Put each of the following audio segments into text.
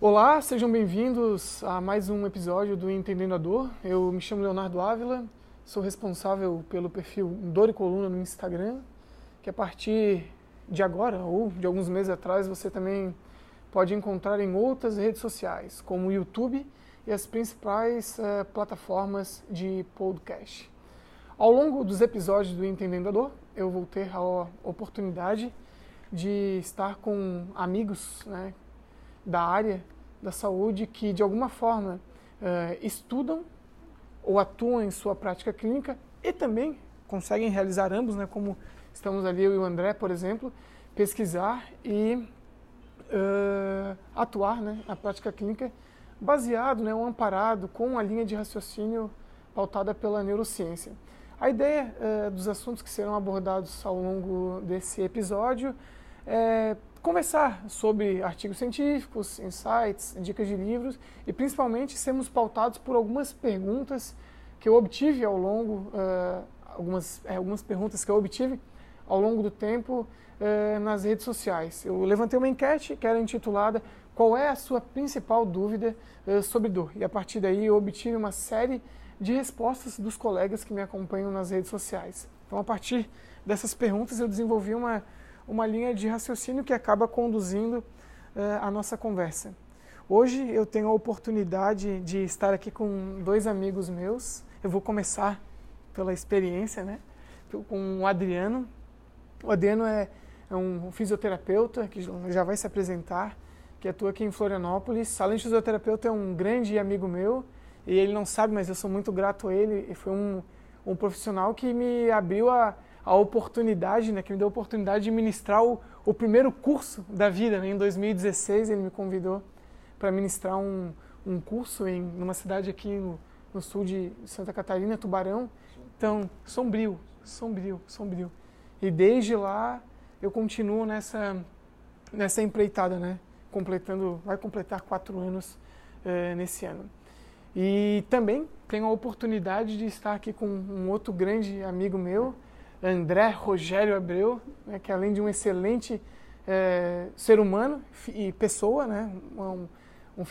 Olá, sejam bem-vindos a mais um episódio do Entendendo a Dor. Eu me chamo Leonardo Ávila, sou responsável pelo perfil Dor e Coluna no Instagram, que a partir de agora ou de alguns meses atrás você também pode encontrar em outras redes sociais, como o YouTube e as principais uh, plataformas de podcast. Ao longo dos episódios do Entendendo a Dor, eu vou ter a oportunidade de estar com amigos né, da área da saúde que, de alguma forma, uh, estudam ou atuam em sua prática clínica e também conseguem realizar ambos, né, como estamos ali eu e o André, por exemplo, pesquisar e uh, atuar né, na prática clínica baseado né, ou amparado com a linha de raciocínio pautada pela neurociência. A ideia uh, dos assuntos que serão abordados ao longo desse episódio é conversar sobre artigos científicos, insights, dicas de livros e principalmente sermos pautados por algumas perguntas que eu obtive ao longo, uh, algumas, é, algumas perguntas que eu obtive ao longo do tempo uh, nas redes sociais. Eu levantei uma enquete que era intitulada Qual é a sua principal dúvida uh, sobre dor? E a partir daí eu obtive uma série de respostas dos colegas que me acompanham nas redes sociais. Então, a partir dessas perguntas, eu desenvolvi uma, uma linha de raciocínio que acaba conduzindo uh, a nossa conversa. Hoje eu tenho a oportunidade de estar aqui com dois amigos meus. Eu vou começar pela experiência, né? Com o Adriano. O Adriano é, é um fisioterapeuta que já vai se apresentar, que atua aqui em Florianópolis. Além de fisioterapeuta, é um grande amigo meu e ele não sabe, mas eu sou muito grato a ele. E foi um, um profissional que me abriu a, a oportunidade, né, que me deu a oportunidade de ministrar o, o primeiro curso da vida. Né? Em 2016 ele me convidou para ministrar um, um curso em numa cidade aqui no, no sul de Santa Catarina, Tubarão. Então, sombrio, sombrio, sombrio. E desde lá eu continuo nessa nessa empreitada, né? Completando, vai completar quatro anos eh, nesse ano. E também tenho a oportunidade de estar aqui com um outro grande amigo meu, André Rogério Abreu, né, que além de um excelente é, ser humano e pessoa, né, um, um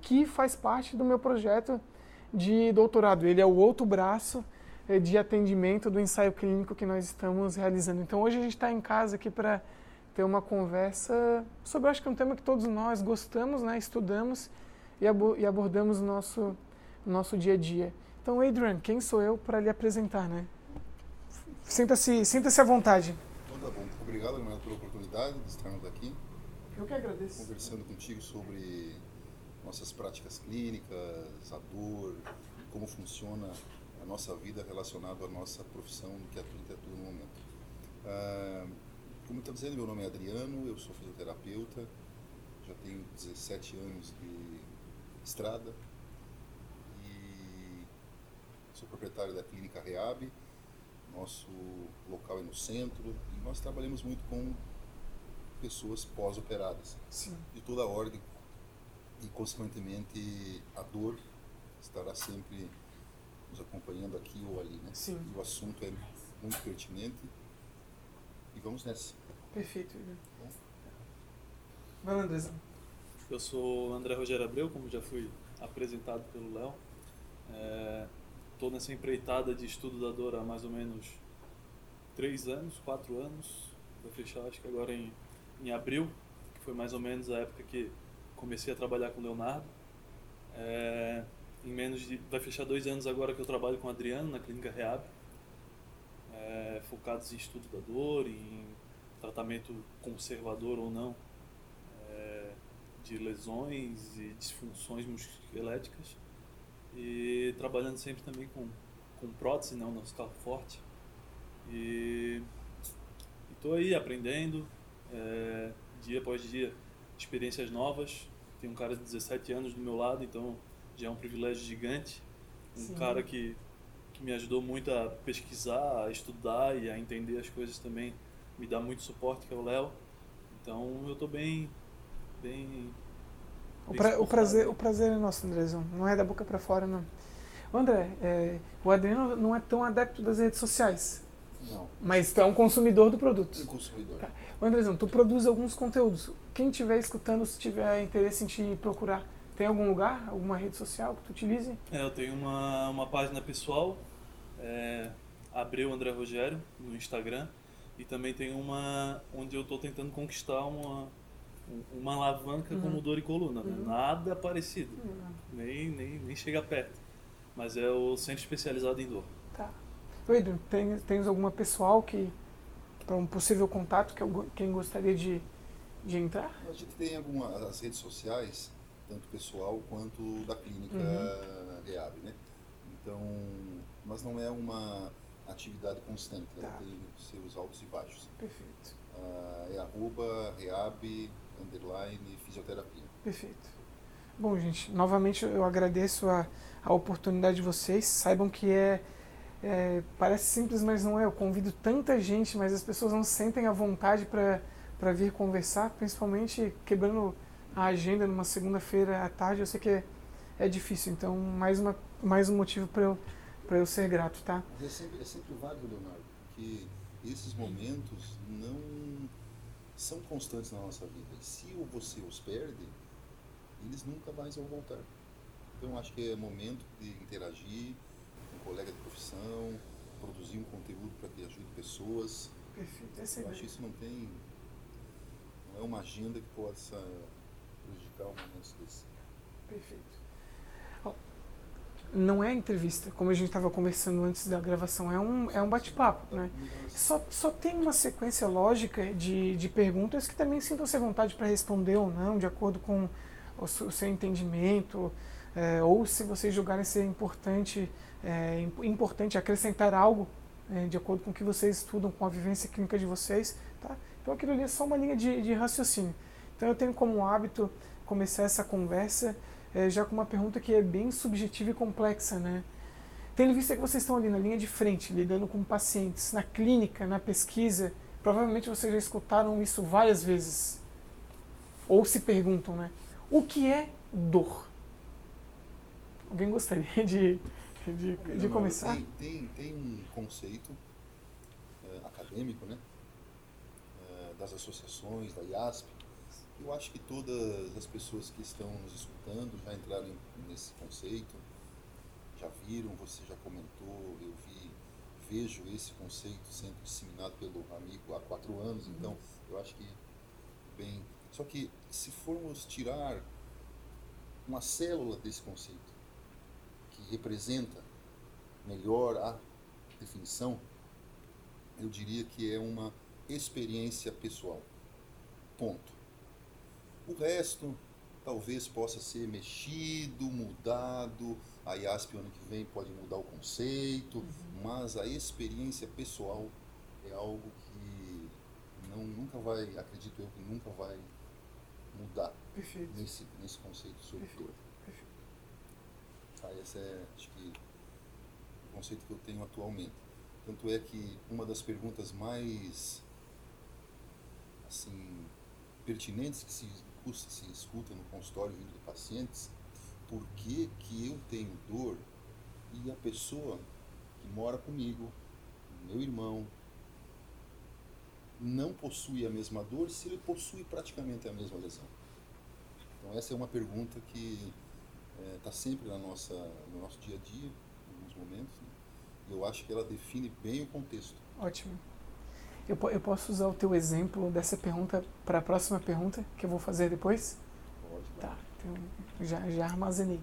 que faz parte do meu projeto de doutorado. Ele é o outro braço é, de atendimento do ensaio clínico que nós estamos realizando. Então hoje a gente está em casa aqui para ter uma conversa sobre, acho que é um tema que todos nós gostamos, né, estudamos e, abordamos no nosso, no nosso dia a dia. Então, Adrian, quem sou eu para lhe apresentar, né? Sinta-se sinta -se à vontade. Então tá bom. Obrigado, Leonardo, pela oportunidade de estarmos aqui. Eu que agradeço. Conversando contigo sobre nossas práticas clínicas, a dor, como funciona a nossa vida relacionada à nossa profissão que a gente atua no momento. Ah, como está dizendo, meu nome é Adriano, eu sou fisioterapeuta, já tenho 17 anos de estrada e sou proprietário da clínica Reab nosso local é no centro e nós trabalhamos muito com pessoas pós-operadas de toda a ordem e consequentemente a dor estará sempre nos acompanhando aqui ou ali, né? Sim. E o assunto é muito pertinente e vamos nessa. Perfeito. Vai lá, Andresa. Eu sou André Rogério Abreu, como já fui apresentado pelo Léo. É, estou nessa empreitada de estudo da dor há mais ou menos três anos, quatro anos. Vai fechar, acho que agora em, em abril, que foi mais ou menos a época que comecei a trabalhar com o Leonardo. É, em menos de. Vai fechar dois anos agora que eu trabalho com o Adriano na Clínica Reab, é, focados em estudo da dor, em tratamento conservador ou não é, de lesões e disfunções musculoesqueléticas e trabalhando sempre também com, com prótese, não, nosso carro forte. E estou aí aprendendo, é, dia após dia, experiências novas. Tem um cara de 17 anos do meu lado, então já é um privilégio gigante. Um Sim. cara que, que me ajudou muito a pesquisar, a estudar e a entender as coisas também. Me dá muito suporte, que é o Léo. Então eu estou bem, bem o, pra, o, prazer, o prazer é nosso, Andrezão. Não é da boca para fora, não. André, é, o Adriano não é tão adepto das redes sociais. Não. Mas tu é um consumidor do Um produto. consumidor. Tá. Ô, Andrezão, tu produz alguns conteúdos. Quem estiver escutando, se tiver interesse em te procurar, tem algum lugar, alguma rede social que tu utilize? É, eu tenho uma, uma página pessoal, é, Abreu André Rogério, no Instagram, e também tem uma onde eu estou tentando conquistar uma, um- uma alavanca Uhum. como dor e coluna. né? Uhum. Nada parecido, nem, nem, nem chega perto. Mas é o centro especializado em dor. Tá. Pedro, tem, tens alguma pessoal que para um possível contato que quem gostaria de, de entrar? A gente tem algumas as redes sociais, tanto pessoal quanto da clínica Uhum. Reab, né? Então, mas não é uma atividade constante, ela Tá. tem seus altos e baixos. Perfeito. Ah, é arroba Reab, underline, fisioterapia. Perfeito. Bom, gente, novamente eu agradeço a, a oportunidade de vocês. Saibam que é, é, parece simples, mas não é. Eu convido tanta gente, mas as pessoas não sentem a vontade para vir conversar, principalmente quebrando a agenda numa segunda-feira à tarde. Eu sei que é, é difícil, então mais, uma, mais um motivo para eu, pra eu ser grato, tá? Mas é sempre, é sempre válido, Leonardo, porque esses momentos não são constantes na nossa vida. E se você os perde, eles nunca mais vão voltar. Então acho que é momento de interagir com um colega de profissão, produzir um conteúdo para que ajude pessoas. Perfeito. É Eu acho que isso não tem. não é uma agenda que possa prejudicar um momento desse. Perfeito. Não é entrevista, como a gente estava conversando antes da gravação, é um, é um bate-papo, né? Só, só tem uma sequência lógica de, de perguntas que também sintam-se à vontade para responder ou não, de acordo com o, seu- o seu entendimento, é, ou se vocês julgarem ser importante, é, im- importante acrescentar algo é, de acordo com o que vocês estudam, com a vivência clínica de vocês. Tá? Então aquilo ali é só uma linha de, de raciocínio. Então eu tenho como hábito começar essa conversa é, já com uma pergunta que é bem subjetiva e complexa, né? Tendo em vista que vocês estão ali na linha de frente, lidando com pacientes, na clínica, na pesquisa, provavelmente vocês já escutaram isso várias vezes. Ou se perguntam, né? O que é dor? Alguém gostaria de, de, de Leonardo, começar? Tem, tem, tem um conceito eh, acadêmico, né? eh, das associações, da IASP. Eu acho que todas as pessoas que estão nos escutando já entraram nesse conceito, já viram, você já comentou, eu vi, vejo esse conceito sendo disseminado pelo amigo há quatro anos, então eu acho que bem. Só que se formos tirar uma célula desse conceito que representa melhor a definição, eu diria que é uma experiência pessoal. Ponto. O resto talvez possa ser mexido, mudado. A IASP ano que vem pode mudar o conceito, mas a experiência pessoal é algo que não, nunca vai, acredito eu, que nunca vai mudar Perfeito. nesse, nesse conceito sobre Perfeito, perfeito. Tá, esse é, acho que, o conceito que eu tenho atualmente. Tanto é que uma das perguntas mais, assim, pertinentes que se, se escuta no consultório vindo de pacientes, por que que eu tenho dor e a pessoa que mora comigo, meu irmão, não possui a mesma dor se ele possui praticamente a mesma lesão? Então essa é uma pergunta que está sempre na nossa, no nosso dia a dia, em alguns momentos. Né? Eu acho que ela define bem o contexto. Ótimo. Eu, eu posso usar o teu exemplo dessa pergunta para a próxima pergunta que eu vou fazer depois? Pode, Tá, então já, já armazenei.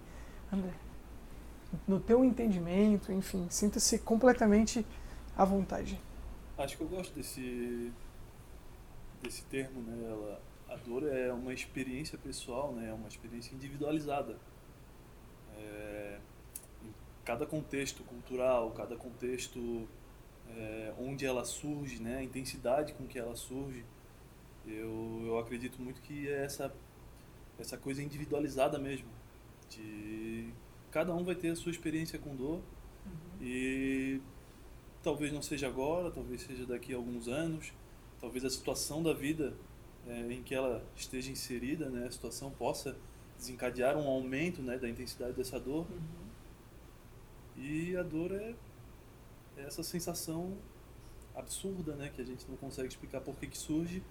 André, no teu entendimento, enfim, sinta-se completamente à vontade. Acho que eu gosto desse desse termo, né? Ela, a dor é uma experiência pessoal, né? É uma experiência individualizada. É, em cada contexto cultural, cada contexto é, onde ela surge, né? A intensidade com que ela surge, eu, eu acredito muito que é essa essa coisa individualizada mesmo, de cada um vai ter a sua experiência com dor e talvez não seja agora, talvez seja daqui a alguns anos, talvez a situação da vida eh, em que ela esteja inserida, né, a situação possa desencadear um aumento né, da intensidade dessa dor. E a dor é, é essa sensação absurda, né? Que a gente não consegue explicar por que, que surge.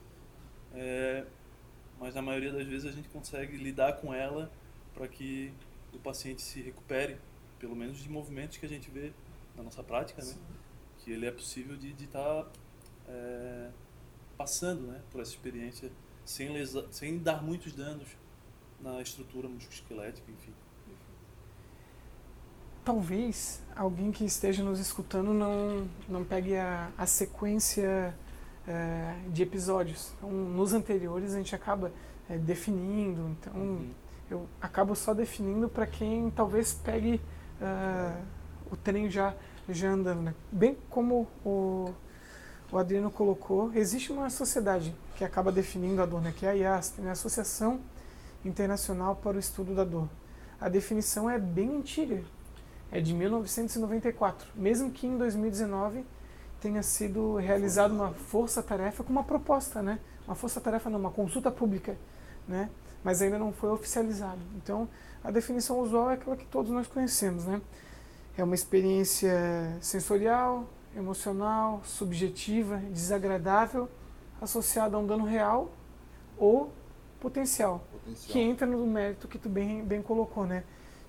É, mas na maioria das vezes a gente consegue lidar com ela para que o paciente se recupere, pelo menos de movimentos que a gente vê na nossa prática, né? Que ele é possível de estar tá, é, passando, né? Por essa experiência sem, lesa, sem dar muitos danos na estrutura musculoesquelética, enfim. Talvez alguém que esteja nos escutando não, não pegue a, a sequência é, de episódios. Então, nos anteriores a gente acaba é, definindo, então uhum. eu acabo só definindo para quem talvez pegue uh, o trem já, já andando. Né? Bem como o, o Adriano colocou, existe uma sociedade que acaba definindo a dor, né? que é a IASP, né? a Associação Internacional para o Estudo da Dor. A definição é bem antiga, é de 1994, mesmo que em 2019 tenha sido realizada uma força-tarefa com uma proposta, né? Uma força-tarefa não, uma consulta pública, né? Mas ainda não foi oficializado. Então, a definição usual é aquela que todos nós conhecemos, né? É uma experiência sensorial, emocional, subjetiva, desagradável, associada a um dano real ou potencial, potencial, que entra no mérito que tu bem, bem colocou, né?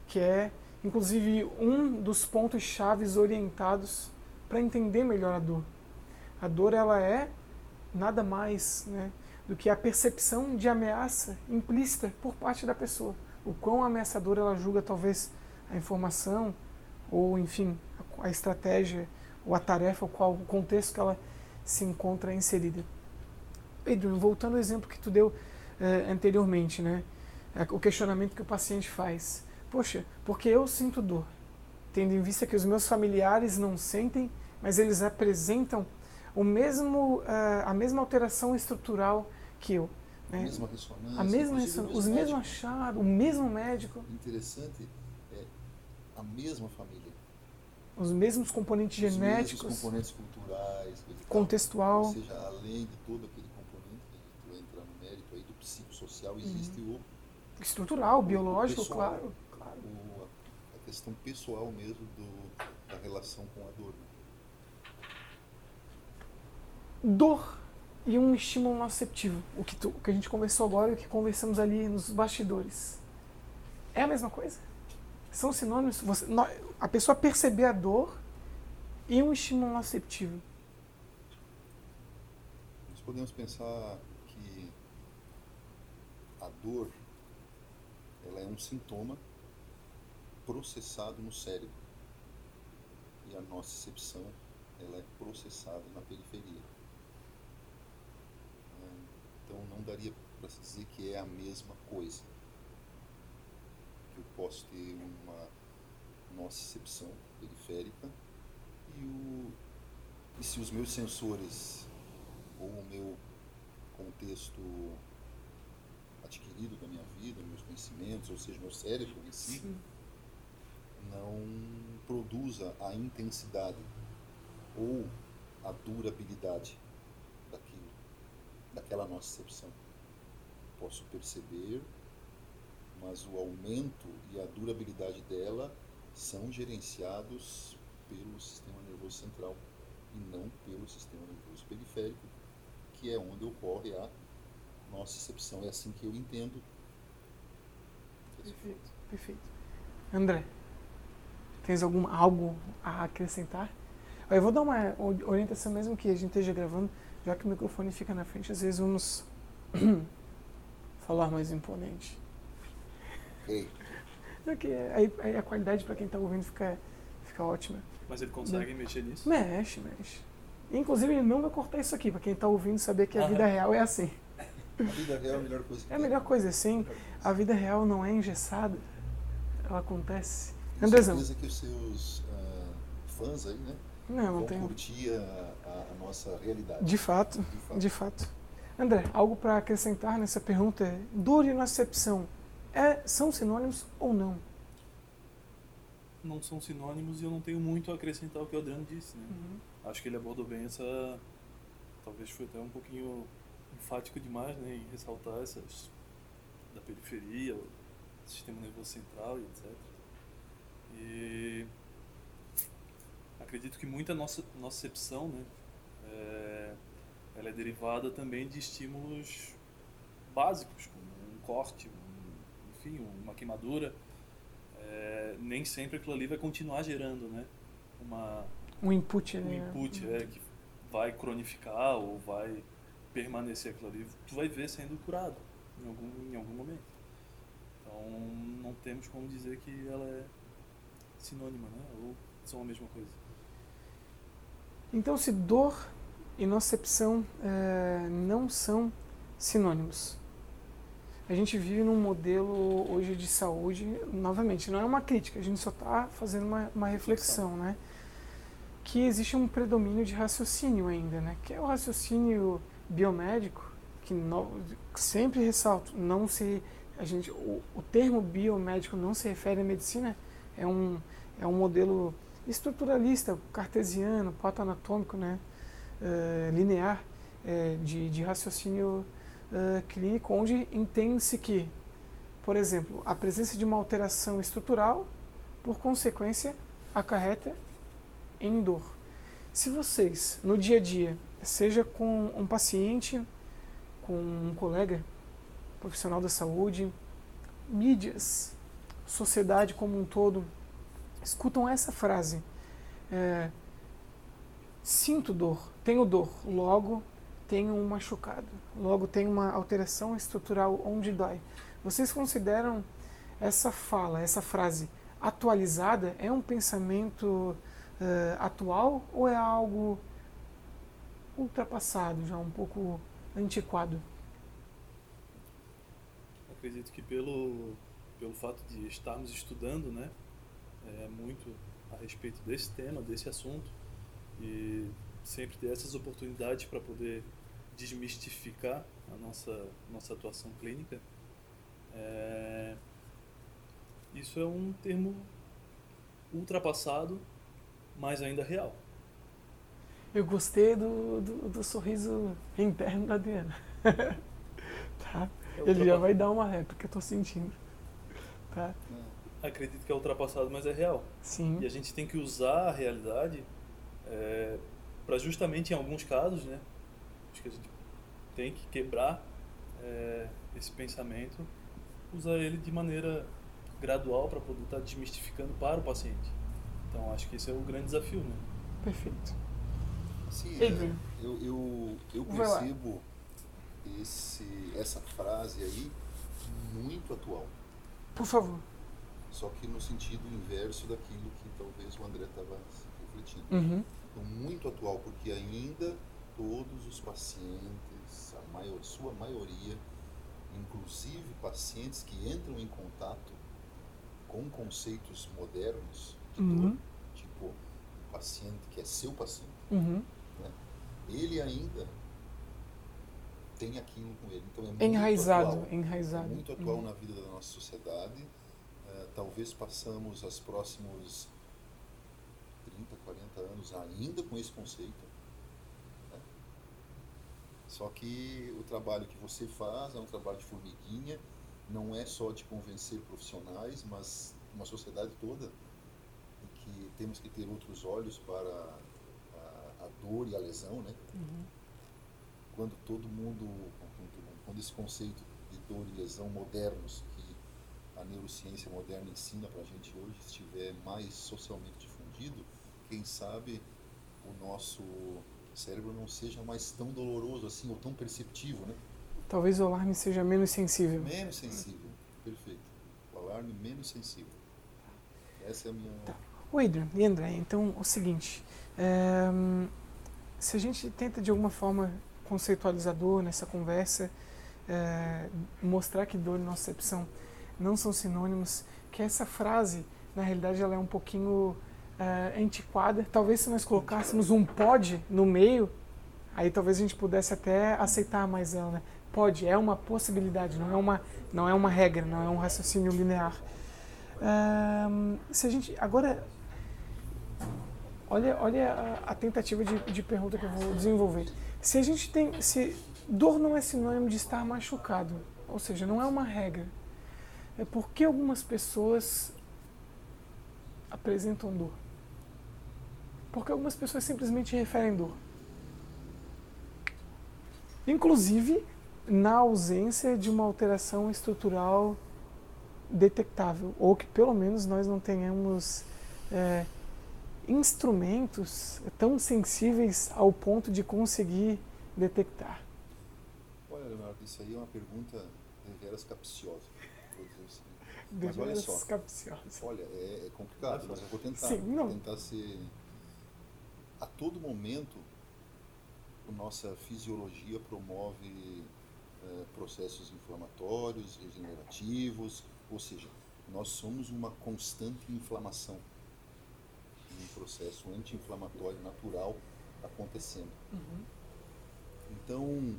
Que é, inclusive, um dos pontos chaves orientados para entender melhor a dor. A dor ela é nada mais né, do que a percepção de ameaça implícita por parte da pessoa. O quão ameaçadora ela julga talvez a informação ou enfim a, estratégia ou a tarefa, ou qual o contexto que ela se encontra inserida. Pedro, voltando ao exemplo que tu deu eh, anteriormente, né? O questionamento que o paciente faz. Poxa, porque eu sinto dor? tendo em vista que os meus familiares não sentem, mas eles apresentam o mesmo, uh, a mesma alteração estrutural que eu. Né? A mesma ressonância. A mesma ressonância, os mesmos achados, o mesmo médico. Interessante é a mesma família. Os mesmos componentes os genéticos. Os componentes culturais. Contextual. Ou seja, além de todo aquele componente, que tu entra no mérito aí do psicossocial, existe uhum. o... Estrutural, o, biológico, pessoal, claro questão pessoal mesmo do, da relação com a dor. Dor e um estímulo noceptivo, o que, tu, o que a gente conversou agora e o que conversamos ali nos bastidores. É a mesma coisa? São sinônimos? Você, a pessoa perceber a dor e um estímulo noceptivo. Nós podemos pensar que a dor ela é um sintoma processado no cérebro e a nocicepção ela é processada na periferia. Então não daria para se dizer que é a mesma coisa. Que eu posso ter uma nocicepção periférica e, o, e se os meus sensores ou o meu contexto adquirido da minha vida, meus conhecimentos, ou seja, meu cérebro em si, Sim não produza a intensidade ou a durabilidade daquilo, daquela nocicepção. Posso perceber, mas o aumento e a durabilidade dela são gerenciados pelo sistema nervoso central e não pelo sistema nervoso periférico, que é onde ocorre a nocicepção. É assim que eu entendo. Perfeito, perfeito. André, Tens algum, algo a acrescentar? Eu vou dar uma orientação mesmo que a gente esteja gravando, já que o microfone fica na frente, às vezes vamos falar mais imponente. Ok. Porque aí, aí a qualidade para quem está ouvindo fica, fica ótima. Mas ele consegue né? mexer nisso? Mexe, mexe. Inclusive, ele não vai cortar isso aqui, para quem está ouvindo saber que a vida real é assim. A vida real é a melhor coisa. É a melhor coisa, sim. A vida real não é engessada. Ela acontece tenho certeza que os seus uh, fãs aí, né? Não, não vão tenho. curtir a, a, nossa realidade. De fato, de fato. De fato. André, algo para acrescentar nessa pergunta? Dor e nocepção é, são sinônimos ou não? Não são sinônimos e eu não tenho muito a acrescentar o que o Adriano disse. Né? Uhum. Acho que ele abordou bem essa. Talvez foi até um pouquinho enfático demais né, em ressaltar essas da periferia, o sistema nervoso central e etc. E acredito que muita nossa percepção, né, é, ela é derivada também de estímulos básicos, como um corte, um, enfim, uma queimadura. É, nem sempre aquilo ali vai continuar gerando, né? Uma, um input, um né? input é, que vai cronificar ou vai permanecer aquilo ali. Tu vai ver sendo curado em algum, em algum momento. Então, não temos como dizer que ela é sinônima, né? Ou são a mesma coisa. Então, se dor e nocepção é, não são sinônimos, a gente vive num modelo hoje de saúde, novamente, não é uma crítica, a gente só está fazendo uma, uma reflexão, né? Que existe um predomínio de raciocínio ainda, né? Que é o raciocínio biomédico, que no, sempre ressalto, não se a gente o, o termo biomédico não se refere à medicina, é um é um modelo estruturalista, cartesiano, patoanatômico, né, uh, linear, uh, de, de raciocínio uh, clínico, onde entende-se que, por exemplo, a presença de uma alteração estrutural, por consequência, acarreta em dor. Se vocês, no dia a dia, seja com um paciente, com um colega profissional da saúde, mídias, sociedade como um todo, escutam essa frase: é, sinto dor, tenho dor, logo tenho um machucado, logo tenho uma alteração estrutural onde dói. Vocês consideram essa fala, essa frase atualizada? É um pensamento uh, atual ou é algo ultrapassado, já um pouco antiquado? Acredito que pelo, pelo fato de estarmos estudando, né, é, muito a respeito desse tema, desse assunto e sempre ter essas oportunidades para poder desmistificar a nossa nossa atuação clínica. É, isso é um termo ultrapassado, mas ainda real. Eu gostei do, do, do sorriso interno da Diana. tá? É Ele já vai dar uma réplica, eu tô sentindo. Tá? acredito que é ultrapassado, mas é real. Sim. E a gente tem que usar a realidade é, para justamente em alguns casos, né? Acho que a gente tem que quebrar é, esse pensamento, usar ele de maneira gradual para poder estar tá desmistificando para o paciente. Então acho que esse é o grande desafio, né? Perfeito. Sim, é, eu, eu, eu percebo esse, essa frase aí muito atual. Por favor só que no sentido inverso daquilo que talvez o André estava refletindo. Uhum. Então, muito atual, porque ainda todos os pacientes, a maior, sua maioria, inclusive pacientes que entram em contato com conceitos modernos de uhum. dor, tipo o paciente que é seu paciente, uhum. né? ele ainda tem aquilo com ele. Então é muito enraizado, atual, enraizado. É muito atual uhum. na vida da nossa sociedade talvez passamos os próximos 30, 40 anos ainda com esse conceito. Né? Só que o trabalho que você faz é um trabalho de formiguinha, não é só de convencer profissionais, mas uma sociedade toda que temos que ter outros olhos para a, a dor e a lesão, né? Uhum. Quando todo mundo, quando esse conceito de dor e lesão modernos a neurociência moderna ensina para a gente hoje estiver mais socialmente difundido, quem sabe o nosso cérebro não seja mais tão doloroso assim ou tão perceptivo, né? Talvez o alarme seja menos sensível. Menos sensível, perfeito. O alarme menos sensível. Essa é a minha. Tá. O Adrian e André, então o seguinte: é, se a gente tenta de alguma forma conceitualizador nessa conversa, é, mostrar que dor, nossa percepção não são sinônimos, que essa frase, na realidade, ela é um pouquinho uh, antiquada. Talvez se nós colocássemos um pode no meio, aí talvez a gente pudesse até aceitar mais ela, né? Pode, é uma possibilidade, não é uma, não é uma regra, não é um raciocínio linear. Uh, se a gente agora olha olha a, a tentativa de, de, pergunta que eu vou desenvolver se a gente tem se dor não é sinônimo de estar machucado ou seja não é uma regra é porque algumas pessoas apresentam dor. Porque algumas pessoas simplesmente referem dor. inclusive na ausência de uma alteração estrutural detectável, ou que pelo menos nós não tenhamos é, instrumentos tão sensíveis ao ponto de conseguir detectar. Olha, Leonardo, isso aí é uma pergunta deveras capciosa. Assim. Mas olha só, capciosa. olha, é, é complicado, mas eu vou tentar, Sim, não. vou tentar ser... A todo momento, a nossa fisiologia promove é, processos inflamatórios, regenerativos, ou seja, nós somos uma constante inflamação, um processo anti-inflamatório natural acontecendo. Uhum. Então,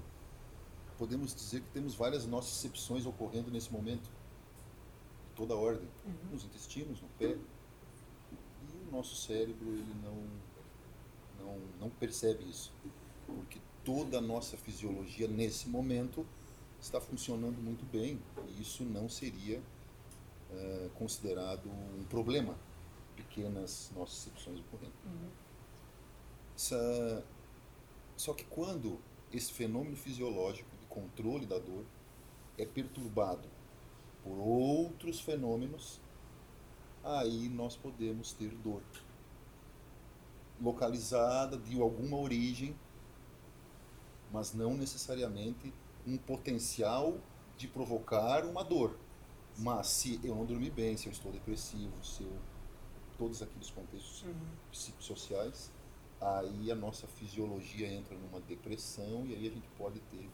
podemos dizer que temos várias nocicepções ocorrendo nesse momento, de toda a ordem, Uhum. nos intestinos, no pé. E o nosso cérebro ele não, não, não percebe isso, porque toda a nossa fisiologia nesse momento está funcionando muito bem e isso não seria eh, considerado um problema, pequenas nocicepções ocorrendo. Uhum. Essa- Só que quando esse fenômeno fisiológico de controle da dor é perturbado por outros fenômenos, aí nós podemos ter dor localizada de alguma origem, mas não necessariamente um potencial de provocar uma dor. Mas se eu não dormir bem, se eu estou depressivo, se eu todos aqueles contextos Uhum. psicossociais, aí a nossa fisiologia entra numa depressão e aí a gente pode ter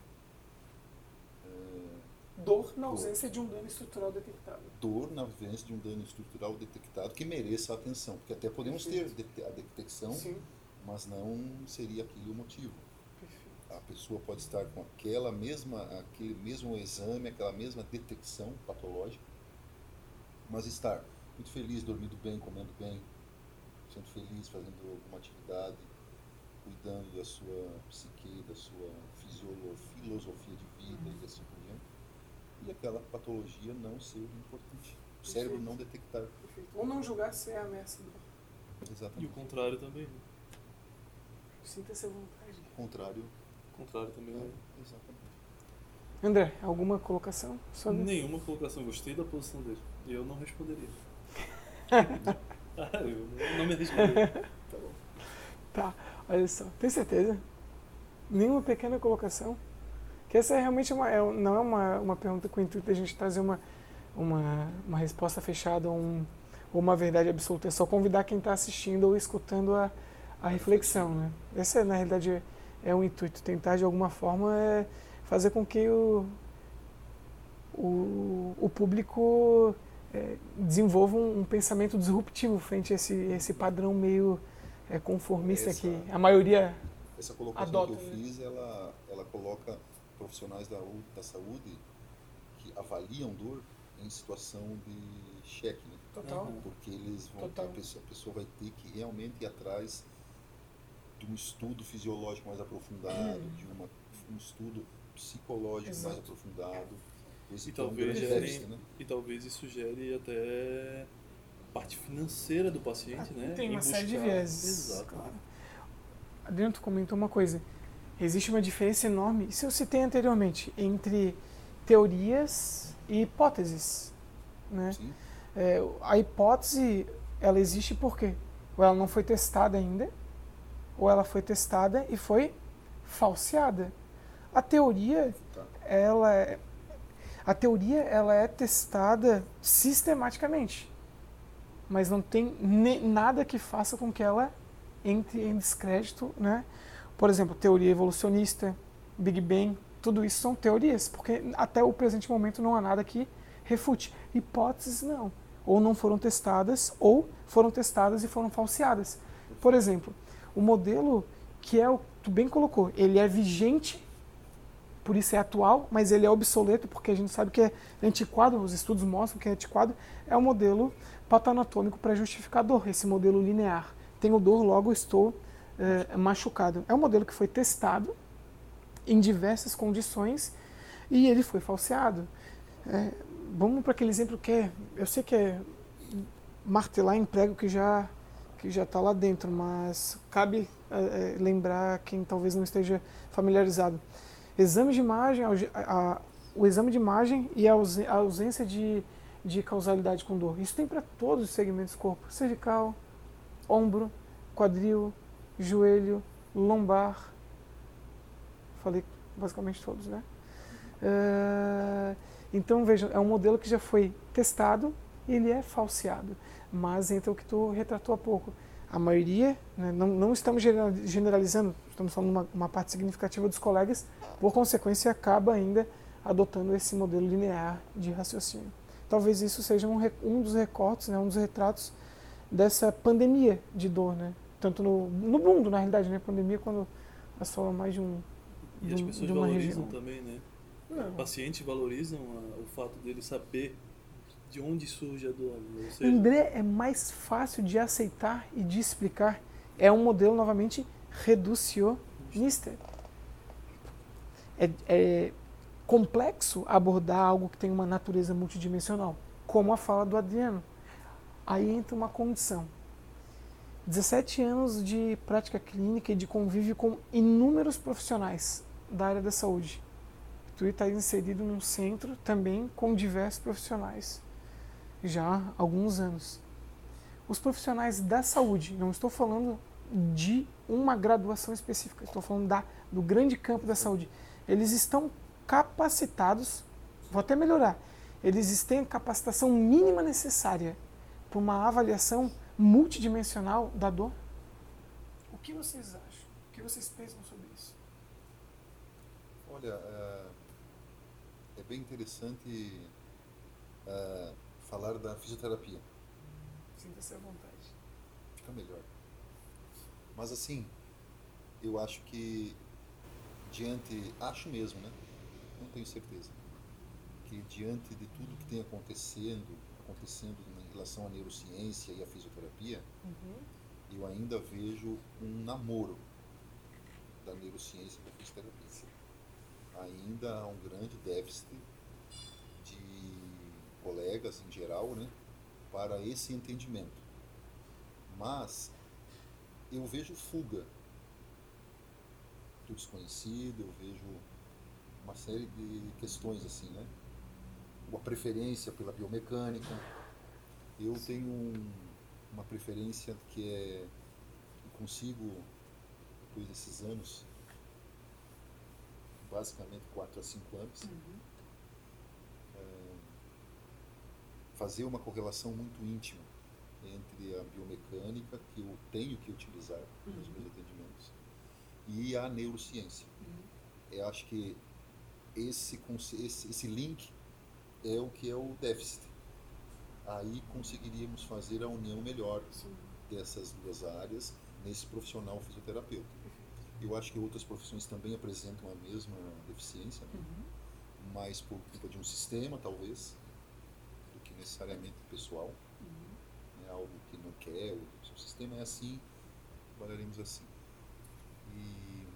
Dor na ausência de um dano estrutural detectável. dor na ausência de um dano estrutural detectado que mereça atenção, porque até podemos ter dete- a detecção, Sim, mas não seria aquele o motivo. perfeito. A pessoa pode estar com aquela mesma, aquele mesmo exame, aquela mesma detecção patológica, mas estar muito feliz, dormindo bem, comendo bem, sendo feliz, fazendo alguma atividade, cuidando da sua psique, da sua filosofia de vida e assim por diante. E aquela patologia não ser importante. O cérebro Perfeito. não detectar. perfeito. Ou não julgar se é ameaçador. E o Exatamente. contrário também. né? Sinta-se à vontade. O contrário. O contrário também é. Exatamente. André, alguma colocação sobre? Nenhuma colocação. Gostei da posição dele. E eu não responderia. Não me. Tá bom. Tá, olha só. Tem certeza? Nenhuma pequena colocação? Que essa é realmente uma, é, não é uma, uma pergunta com o intuito de a gente trazer uma, uma, uma resposta fechada ou, um, ou uma verdade absoluta. É só convidar quem está assistindo ou escutando a, a reflexão, né? Esse, na realidade, é o intuito. Tentar, de alguma forma, é fazer com que o, o, o público é, desenvolva um, um pensamento disruptivo frente a esse, esse padrão meio é, conformista Essa- que a maioria Essa colocação Adota, que eu né? fiz, ela, ela coloca profissionais da, da saúde que avaliam dor em situação de cheque, né? total. Uhum. Porque eles vão, Total. a pessoa, a pessoa vai ter que realmente ir atrás de um estudo fisiológico mais aprofundado, de uma, um estudo psicológico mais Exato. aprofundado. Esse E talvez, gerem- déficit, né? e talvez isso gere até parte financeira do paciente, né? Tem Em uma série de buscar- vieses. Exato. Claro. Adriano, tu comentou uma coisa. Existe uma diferença enorme, isso eu citei anteriormente, entre teorias e hipóteses. Né? É, a hipótese, ela existe por quê? Ou ela não foi testada ainda, ou ela foi testada e foi falseada. A teoria, tá. ela é, a teoria ela é testada sistematicamente, mas não tem nada que faça com que ela entre em descrédito, né? Por exemplo, teoria evolucionista, Big Bang, tudo isso são teorias, porque até o presente momento não há nada que refute. Hipóteses não, ou não foram testadas, ou foram testadas e foram falseadas. Por exemplo, o modelo que é o tu bem colocou, ele é vigente por isso é atual, mas ele é obsoleto porque a gente sabe que é antiquado, os estudos mostram que é antiquado, é o modelo patoanatômico para justificar dor, esse modelo linear. Tenho dor, logo estou eh, machucado. É um modelo que foi testado em diversas condições e ele foi falseado. É, vamos para aquele exemplo que é, eu sei que é martelar em prego que já que já está lá dentro, mas cabe eh, lembrar quem talvez não esteja familiarizado. Exame de imagem, a, a, o exame de imagem e a ausência de, de causalidade com dor. Isso tem para todos os segmentos do corpo: cervical, ombro, quadril, joelho, lombar. Falei basicamente todos, né? Uh, então vejam, é um modelo que já foi testado e ele é falseado. Mas entra o que tu retratou há pouco. A maioria, né, não, não, estamos generalizando, estamos falando uma, uma parte significativa dos colegas, por consequência acaba ainda adotando esse modelo linear de raciocínio. Talvez isso seja um, um dos recortes, né, um dos retratos dessa pandemia de dor, né? tanto no, no mundo, na realidade, né? pandemia quando assola mais de um E as pessoas valorizam região. também, né? É. Pacientes valorizam a, o fato dele saber de onde surge a dor. Seja... André é mais fácil de aceitar e de explicar. É um modelo, novamente, reducionista. É, é complexo abordar algo que tem uma natureza multidimensional, como a fala do Adriano. Aí entra uma condição. 17 anos de prática clínica e de convívio com inúmeros profissionais da área da saúde. Tu está inserido num centro também com diversos profissionais já há alguns anos. Os profissionais da saúde, não estou falando de uma graduação específica, estou falando da, do grande campo da saúde. Eles estão capacitados, vou até melhorar, eles têm a capacitação mínima necessária para uma avaliação multidimensional da dor? O que vocês acham? O que vocês pensam sobre isso? Olha, é, é bem interessante é, falar da fisioterapia. Sinta-se à vontade. Fica melhor. Mas assim, eu acho que diante, acho mesmo, né? Não tenho certeza. Que diante de tudo que tem acontecendo, acontecendo em relação à neurociência e à fisioterapia, uhum. eu ainda vejo um namoro da neurociência e da fisioterapia. Ainda há um grande déficit colegas em geral, né, para esse entendimento. Mas eu vejo fuga do desconhecido, eu vejo uma série de questões assim, né? Uma preferência pela biomecânica. Eu tenho um, uma preferência que é consigo depois desses anos, basicamente 4 a 5 anos, uhum fazer uma correlação muito íntima entre a biomecânica que eu tenho que utilizar uhum. nos meus atendimentos e a neurociência. Uhum. Eu acho que esse, esse, esse link é o que é o déficit. Aí conseguiríamos fazer a união melhor Sim. dessas duas áreas nesse profissional fisioterapeuta. Eu acho que outras profissões também apresentam a mesma deficiência, né? uhum. mas por culpa de um sistema, talvez, necessariamente pessoal, uhum. né, algo que não quer, o seu sistema é assim, trabalharemos assim. E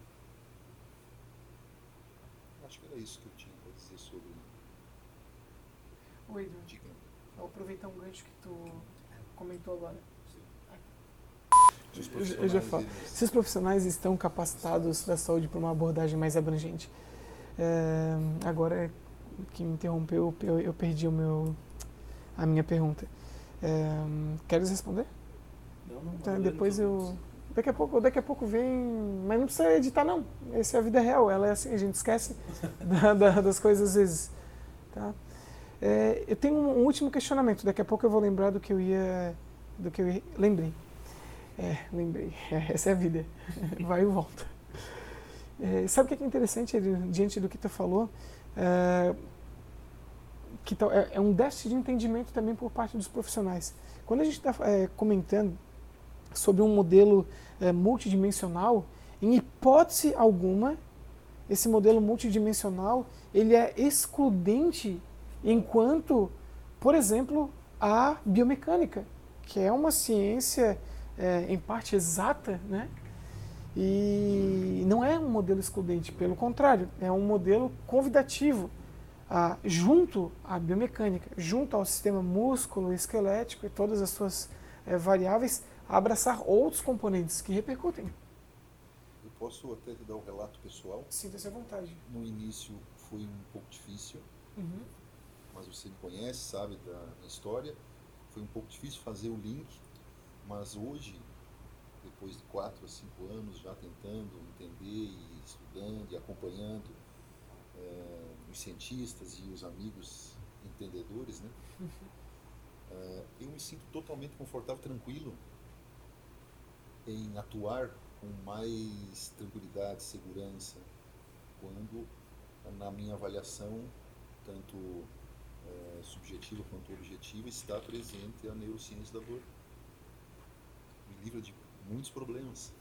acho que era isso que eu tinha para dizer sobre. Oi, Edu. Diga. Vou aproveitar um gancho que tu comentou agora. Eu já falo. Se os profissionais estão capacitados da saúde para uma abordagem mais abrangente, é, agora que me interrompeu, eu, eu perdi o meu, a minha pergunta. É, queres responder? Não, não. Então, depois eu. Daqui a pouco, daqui a pouco vem, mas não precisa editar não. Essa é a vida real. Ela é assim, a gente esquece da, da, das coisas às vezes, tá? É, eu tenho um, um, último questionamento. Daqui a pouco eu vou lembrar do que eu ia, do que eu ia, lembrei. É, lembrei. É, essa é a vida. Vai e volta. É, sabe o que é interessante diante do que tu falou? Que tá, é, é, um déficit de entendimento também por parte dos profissionais. Quando a gente está é, comentando sobre um modelo é, multidimensional, em hipótese alguma, esse modelo multidimensional ele é excludente enquanto, por exemplo, a biomecânica, que é uma ciência é, em parte exata, né? E não é um modelo excludente, pelo contrário, é um modelo convidativo ah, junto à biomecânica, junto ao sistema músculo, esquelético e todas as suas eh, variáveis, a abraçar outros componentes que repercutem. posso até te dar um relato pessoal. Sinta-se à vontade. No início foi um pouco difícil, Uhum. mas você me conhece, sabe da minha história. Foi um pouco difícil fazer o link, mas hoje, depois de quatro a cinco anos já tentando entender e estudando e acompanhando eh, os cientistas e os amigos entendedores, né? Eh, eu me sinto totalmente confortável, tranquilo em atuar com mais tranquilidade, segurança, quando na minha avaliação, tanto eh, subjetiva quanto objetiva, está presente a neurociência da dor. Me livra de muitos problemas.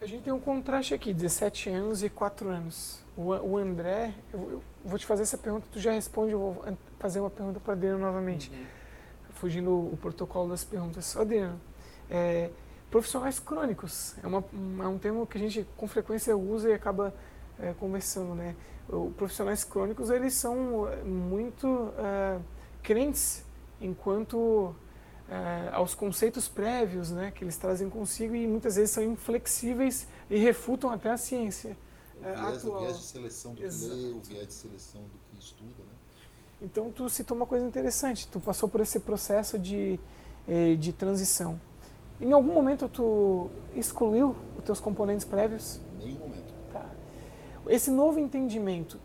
A gente tem um contraste aqui, 17 anos e 4 anos. O, o André, eu, eu vou te fazer essa pergunta, tu já responde, eu vou fazer uma pergunta para Adriano novamente, fugindo o, o protocolo das perguntas. Adriano, é, profissionais crônicos, é, uma, um- é um termo que a gente com frequência usa e acaba é, conversando, né? O, profissionais crônicos, eles são é, muito é, crentes enquanto é, aos conceitos prévios né, que eles trazem consigo e muitas vezes são inflexíveis e refutam até a ciência O é, viés, o viés de seleção do que Exato. lê, o viés de seleção do que estuda, né? Então tu citou uma coisa interessante, tu passou por esse processo de, eh, de transição. Em algum momento tu excluiu os teus componentes prévios? Em nenhum momento. Tá. Esse novo entendimento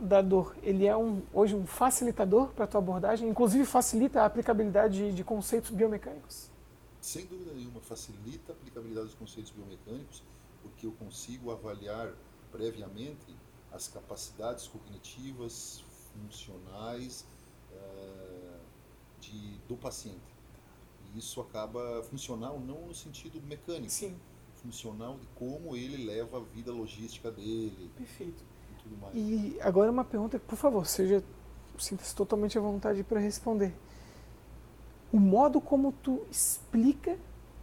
da dor, ele é um, hoje um facilitador para a tua abordagem? Inclusive facilita a aplicabilidade de, de conceitos biomecânicos? Sem dúvida nenhuma, facilita a aplicabilidade dos conceitos biomecânicos, porque eu consigo avaliar previamente as capacidades cognitivas, funcionais eh, de, do paciente. E isso acaba funcional não no sentido mecânico, Sim, funcional de como ele leva a vida logística dele perfeito. E tudo mais. E agora uma pergunta, por favor, seja sinta-se totalmente à vontade para responder. O modo como tu explica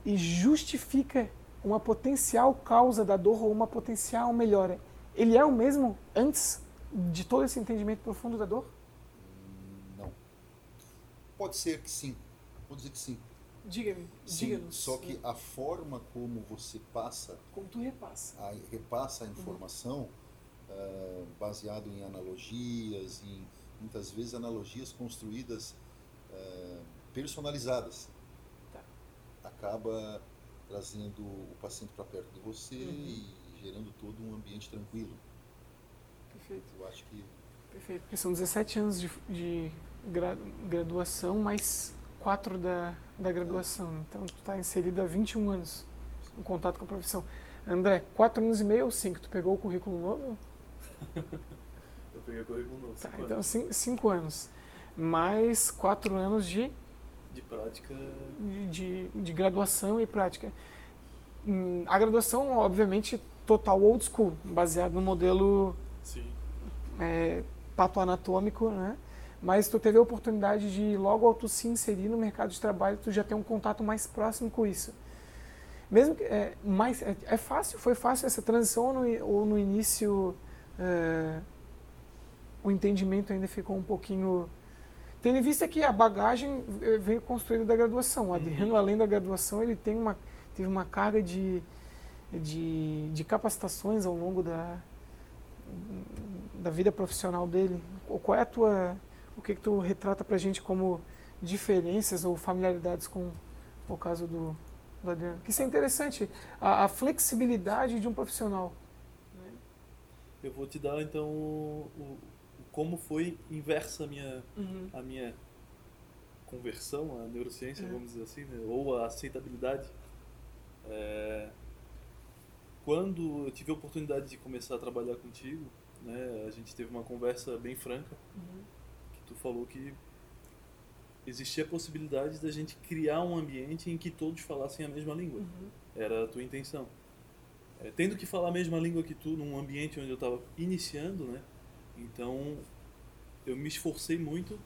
e justifica uma potencial causa da dor ou uma potencial melhora, ele é o mesmo antes de todo esse entendimento profundo da dor? Não. Pode ser que sim. Vou dizer que sim. Diga-me, diga-nos. só que a forma como você passa como tu repassa. a, repassa a informação eh, baseado em analogias, em muitas vezes analogias construídas eh, personalizadas, Tá. acaba trazendo o paciente para perto de você Uhum. e gerando todo um ambiente tranquilo. Perfeito, Eu acho que perfeito. Porque são 17 anos de, de gra- graduação mais 4 da, da graduação. Então tu está inserido há 21 anos em contato com a profissão. André, 4 anos e meio ou 5? Tu pegou o currículo novo? Eu peguei currículo novo. Tá, cinco então anos 5 anos. Mais 4 anos de, De prática. de, de graduação e prática. Hum, A graduação, obviamente, total old school, baseado no modelo Sim. é, patoanatômico, né? Mas tu teve a oportunidade de logo ao tu se inserir no mercado de trabalho, tu já ter um contato mais próximo com isso. Mesmo que é, mais é, é fácil, foi fácil essa transição no, ou no início é, o entendimento ainda ficou um pouquinho tendo em vista que a bagagem veio construída da graduação. O Adriano, além da graduação, ele tem uma teve uma carga de de, de capacitações ao longo da da vida profissional dele? Qual é a tua, o que que tu retrata pra gente como diferenças ou familiaridades com o caso do, do Adriano? Que isso é interessante, a, a flexibilidade de um profissional. Eu vou te dar então o, o- como foi inversa a minha, a minha conversão à neurociência, É. vamos dizer assim, né? ou a aceitabilidade. É, quando eu tive a oportunidade de começar a trabalhar contigo, né, a gente teve uma conversa bem franca, que tu falou que existia a possibilidade da gente criar um ambiente em que todos falassem a mesma língua. Era a tua intenção. É, tendo que falar a mesma língua que tu num ambiente onde eu estava iniciando, né? Então eu me esforcei muito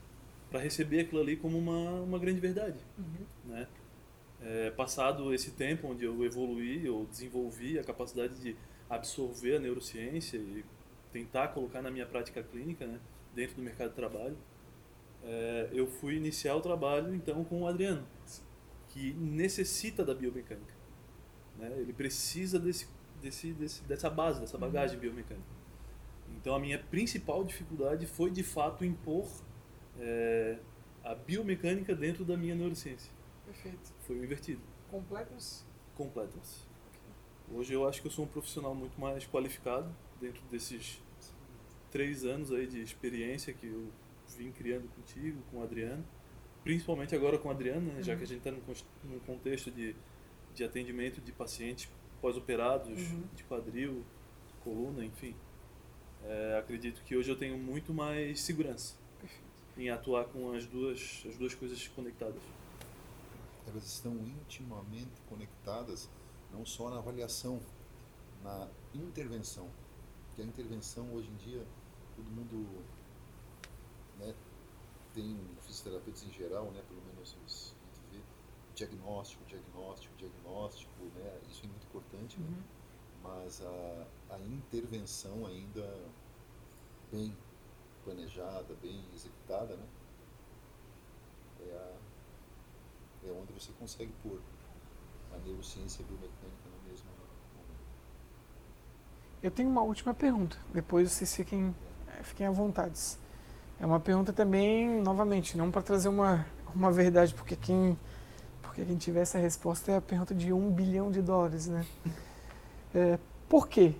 para receber aquilo ali como uma, uma grande verdade, né? É, passado esse tempo onde eu evoluí, eu desenvolvi a capacidade de absorver a neurociência e tentar colocar na minha prática clínica, né? Dentro do mercado de trabalho, é, eu fui iniciar o trabalho então com o Adriano, que necessita da biomecânica. Né? Ele precisa desse, desse, desse, dessa base, dessa bagagem uhum. biomecânica. Então a minha principal dificuldade foi de fato impor é, a biomecânica dentro da minha neurociência. Perfeito. Foi o invertido. Completas? Completas. Hoje eu acho que eu sou um profissional muito mais qualificado dentro desses três anos aí de experiência que eu vim criando contigo, com o Adriano. Principalmente agora com o Adriano, né, já uhum. que a gente está num contexto de, de atendimento de pacientes pós-operados, uhum. de quadril, coluna, enfim. É, acredito que hoje eu tenho muito mais segurança Perfeito. em atuar com as duas, as duas coisas conectadas. Elas estão intimamente conectadas, não só na avaliação, na intervenção. Que a intervenção hoje em dia, todo mundo né, tem fisioterapeutas em geral, né, pelo menos os, diagnóstico, diagnóstico, diagnóstico, né, isso é muito importante, né? uhum. mas a, a intervenção ainda bem planejada, bem executada, né, é, a, é onde você consegue pôr a neurociência e a biomecânica no mesmo momento. Eu tenho uma última pergunta, depois vocês fiquem, é. fiquem à vontade. É uma pergunta também, novamente, não para trazer uma, uma verdade, porque quem, porque quem tiver essa resposta é a pergunta de um bilhão de dólares, né? É, por que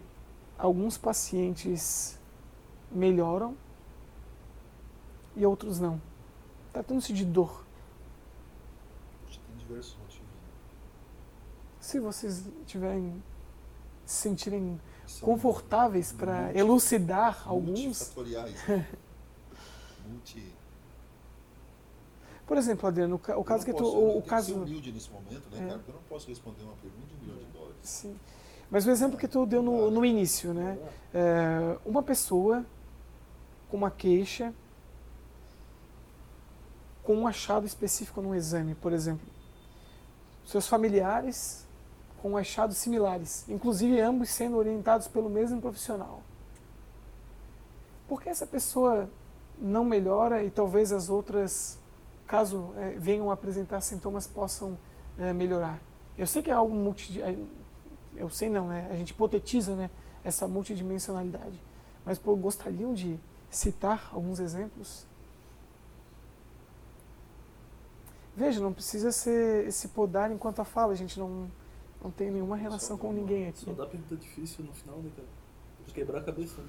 alguns pacientes melhoram e outros não? Tratando-se de dor. Tem diversos motivos. Né? Se vocês tiverem se sentirem São confortáveis para elucidar alguns. multi. Por exemplo, Adriano, o, caso que tu. O, o caso. Humilde nesse momento, né, é. cara? Porque eu não posso responder uma pergunta de um milhão de dólares. Sim. Mas o exemplo que tu deu no, no início, né? É, uma pessoa com uma queixa, com um achado específico num exame, por exemplo. Seus familiares com achados similares, inclusive ambos sendo orientados pelo mesmo profissional. Por que essa pessoa não melhora e talvez as outras, caso é, venham apresentar sintomas, possam é, melhorar. Eu sei que é algo multi, é, eu sei não, né? A gente hipotetiza, né? Essa multidimensionalidade. Mas pô, gostariam de citar alguns exemplos? Veja, não precisa ser esse podar enquanto a fala. A gente não não tem nenhuma relação só, com ninguém aqui. Só dá pergunta difícil no final, né, cara? quebrar a cabeça. Né?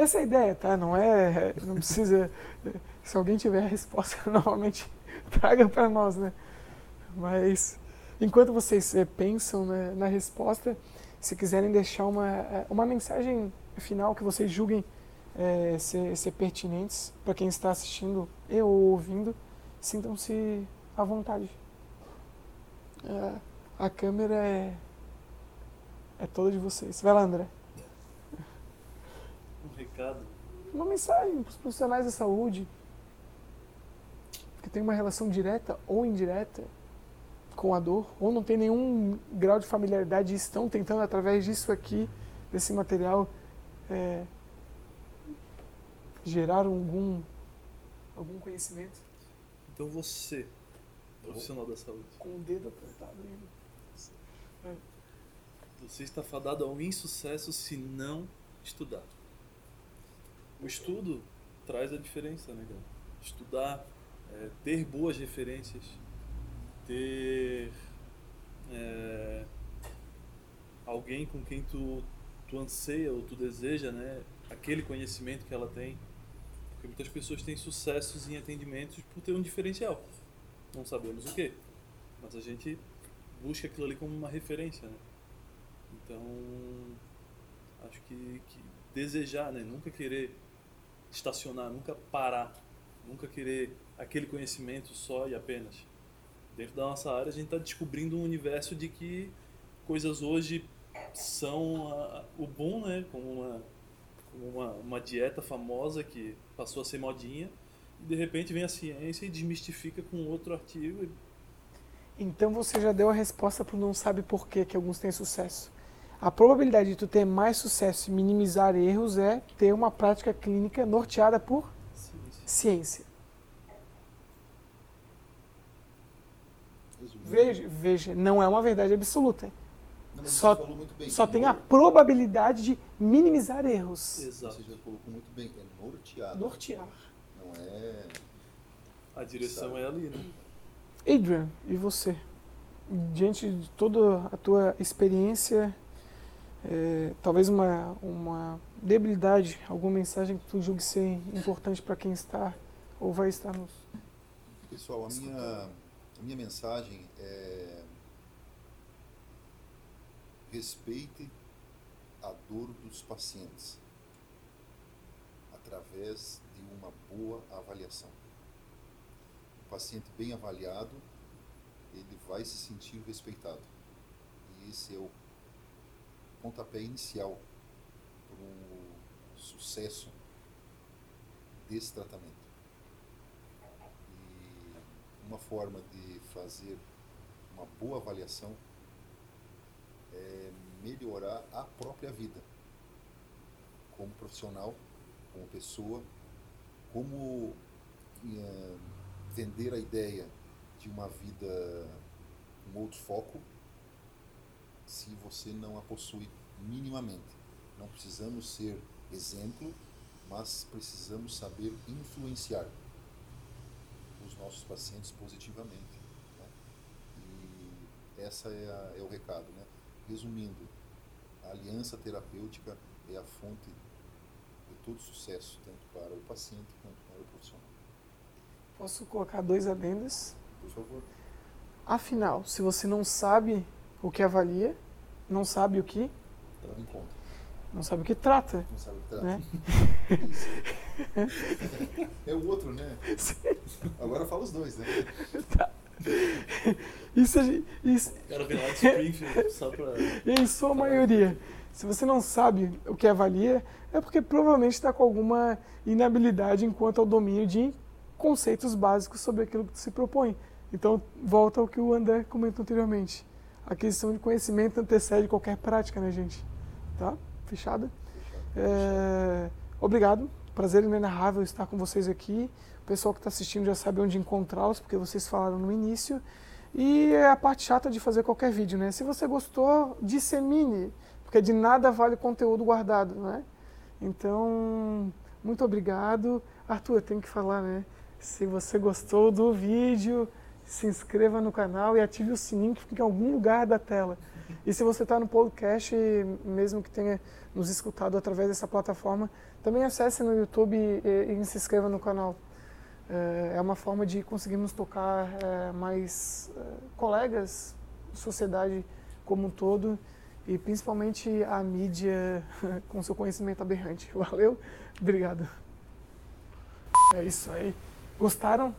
Essa é a ideia, tá? Não é. Não precisa. se alguém tiver a resposta, normalmente traga para nós, né? Mas enquanto vocês é, pensam né, na resposta, se quiserem deixar uma, eh, uma mensagem final que vocês julguem é, ser, ser pertinentes para quem está assistindo e ou ouvindo, sintam-se à vontade. É, a câmera é, é toda de vocês. Vai lá, André recado? Uma mensagem para os profissionais da saúde que tem uma relação direta ou indireta com a dor, ou não tem nenhum grau de familiaridade e estão tentando, através disso aqui, desse material, é, gerar algum, algum conhecimento. Então você, profissional da saúde. Com o dedo apontado É. Você está fadado ao insucesso se não estudar o estudo traz a diferença, né, cara? Estudar, é, ter boas referências, ter é, alguém com quem tu, tu anseia ou tu deseja, né? Aquele conhecimento que ela tem. Porque muitas pessoas têm sucessos em atendimentos por ter um diferencial. Não sabemos o que, mas a gente busca aquilo ali como uma referência, né? Então, acho que, que desejar, né? Nunca querer estacionar, nunca parar, nunca querer aquele conhecimento só e apenas. Dentro da nossa área, a gente está descobrindo um universo de que coisas hoje são a, o boom, né? Como uma, como uma, uma dieta famosa que passou a ser modinha e de repente vem a ciência e desmistifica com outro artigo. Então você já deu a resposta para não sabe por que que alguns têm sucesso a probabilidade de tu ter mais sucesso e minimizar erros é ter uma prática clínica norteada por ciência. ciência. Veja, veja, não é uma verdade absoluta. Não, Só- você falou muito bem. Só tem a probabilidade de minimizar erros. Exato. Você já colocou muito bem, é norteado. Nortear. Não é. A direção é ali, né? Adrian, e você? Diante de toda a tua experiência, é, talvez uma, uma debilidade, alguma mensagem que tu julgue ser importante para quem está ou vai estar nos. Pessoal, a minha, a minha mensagem é respeite a dor dos pacientes através de uma boa avaliação. O paciente bem avaliado, ele vai se sentir respeitado. E esse é o pontapé inicial para o sucesso desse tratamento. E uma forma de fazer uma boa avaliação é melhorar a própria vida como profissional, como pessoa, como eh, vender a ideia de uma vida com outro foco se você não a possui minimamente. Não precisamos ser exemplo, mas precisamos saber influenciar os nossos pacientes positivamente. né? E essa é, a- é o recado. Né? Resumindo, a aliança terapêutica é a fonte de todo sucesso, tanto para o paciente quanto para o profissional. Posso colocar dois adendos? Por favor. Afinal, se você não sabe o que avalia, não sabe o que, em conta. não sabe o que trata, Não sabe o que trata. né? Isso. É o outro, né? Agora fala os dois, né? Isso, a gente- isso, O cara vem lá de Springfield só pra. Em sua maioria, se você não sabe o que avalia, é porque provavelmente está com alguma inabilidade enquanto ao domínio de conceitos básicos sobre aquilo que se propõe. Então, volta ao que o André comentou anteriormente. A questão de conhecimento antecede qualquer prática, né, gente? Tá? Fechada? É, Obrigado. Prazer inenarrável estar com vocês aqui. O pessoal que está assistindo já sabe onde encontrá-los, porque vocês falaram no início. E é a parte chata de fazer qualquer vídeo, né? Se você gostou, dissemine, porque de nada vale conteúdo guardado, né? Então, muito obrigado. Arthur, eu tenho que falar, né? Se você gostou do vídeo, se inscreva no canal e ative o sininho que fica em algum lugar da tela. E se você está no podcast, mesmo que tenha nos escutado através dessa plataforma, também acesse no YouTube e, e se inscreva no canal. É é uma forma de conseguirmos tocar é, mais é, colegas, sociedade como um todo e principalmente a mídia com seu conhecimento aberrante. Valeu? Obrigado. É isso aí. Gostaram?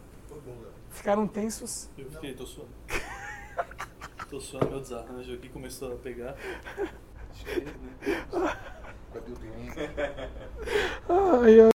Ficaram tensos? Eu fiquei, tô suando. tô suando, meu desarranjo aqui começou a pegar. Ele, né? Cadê o? Ai, ai.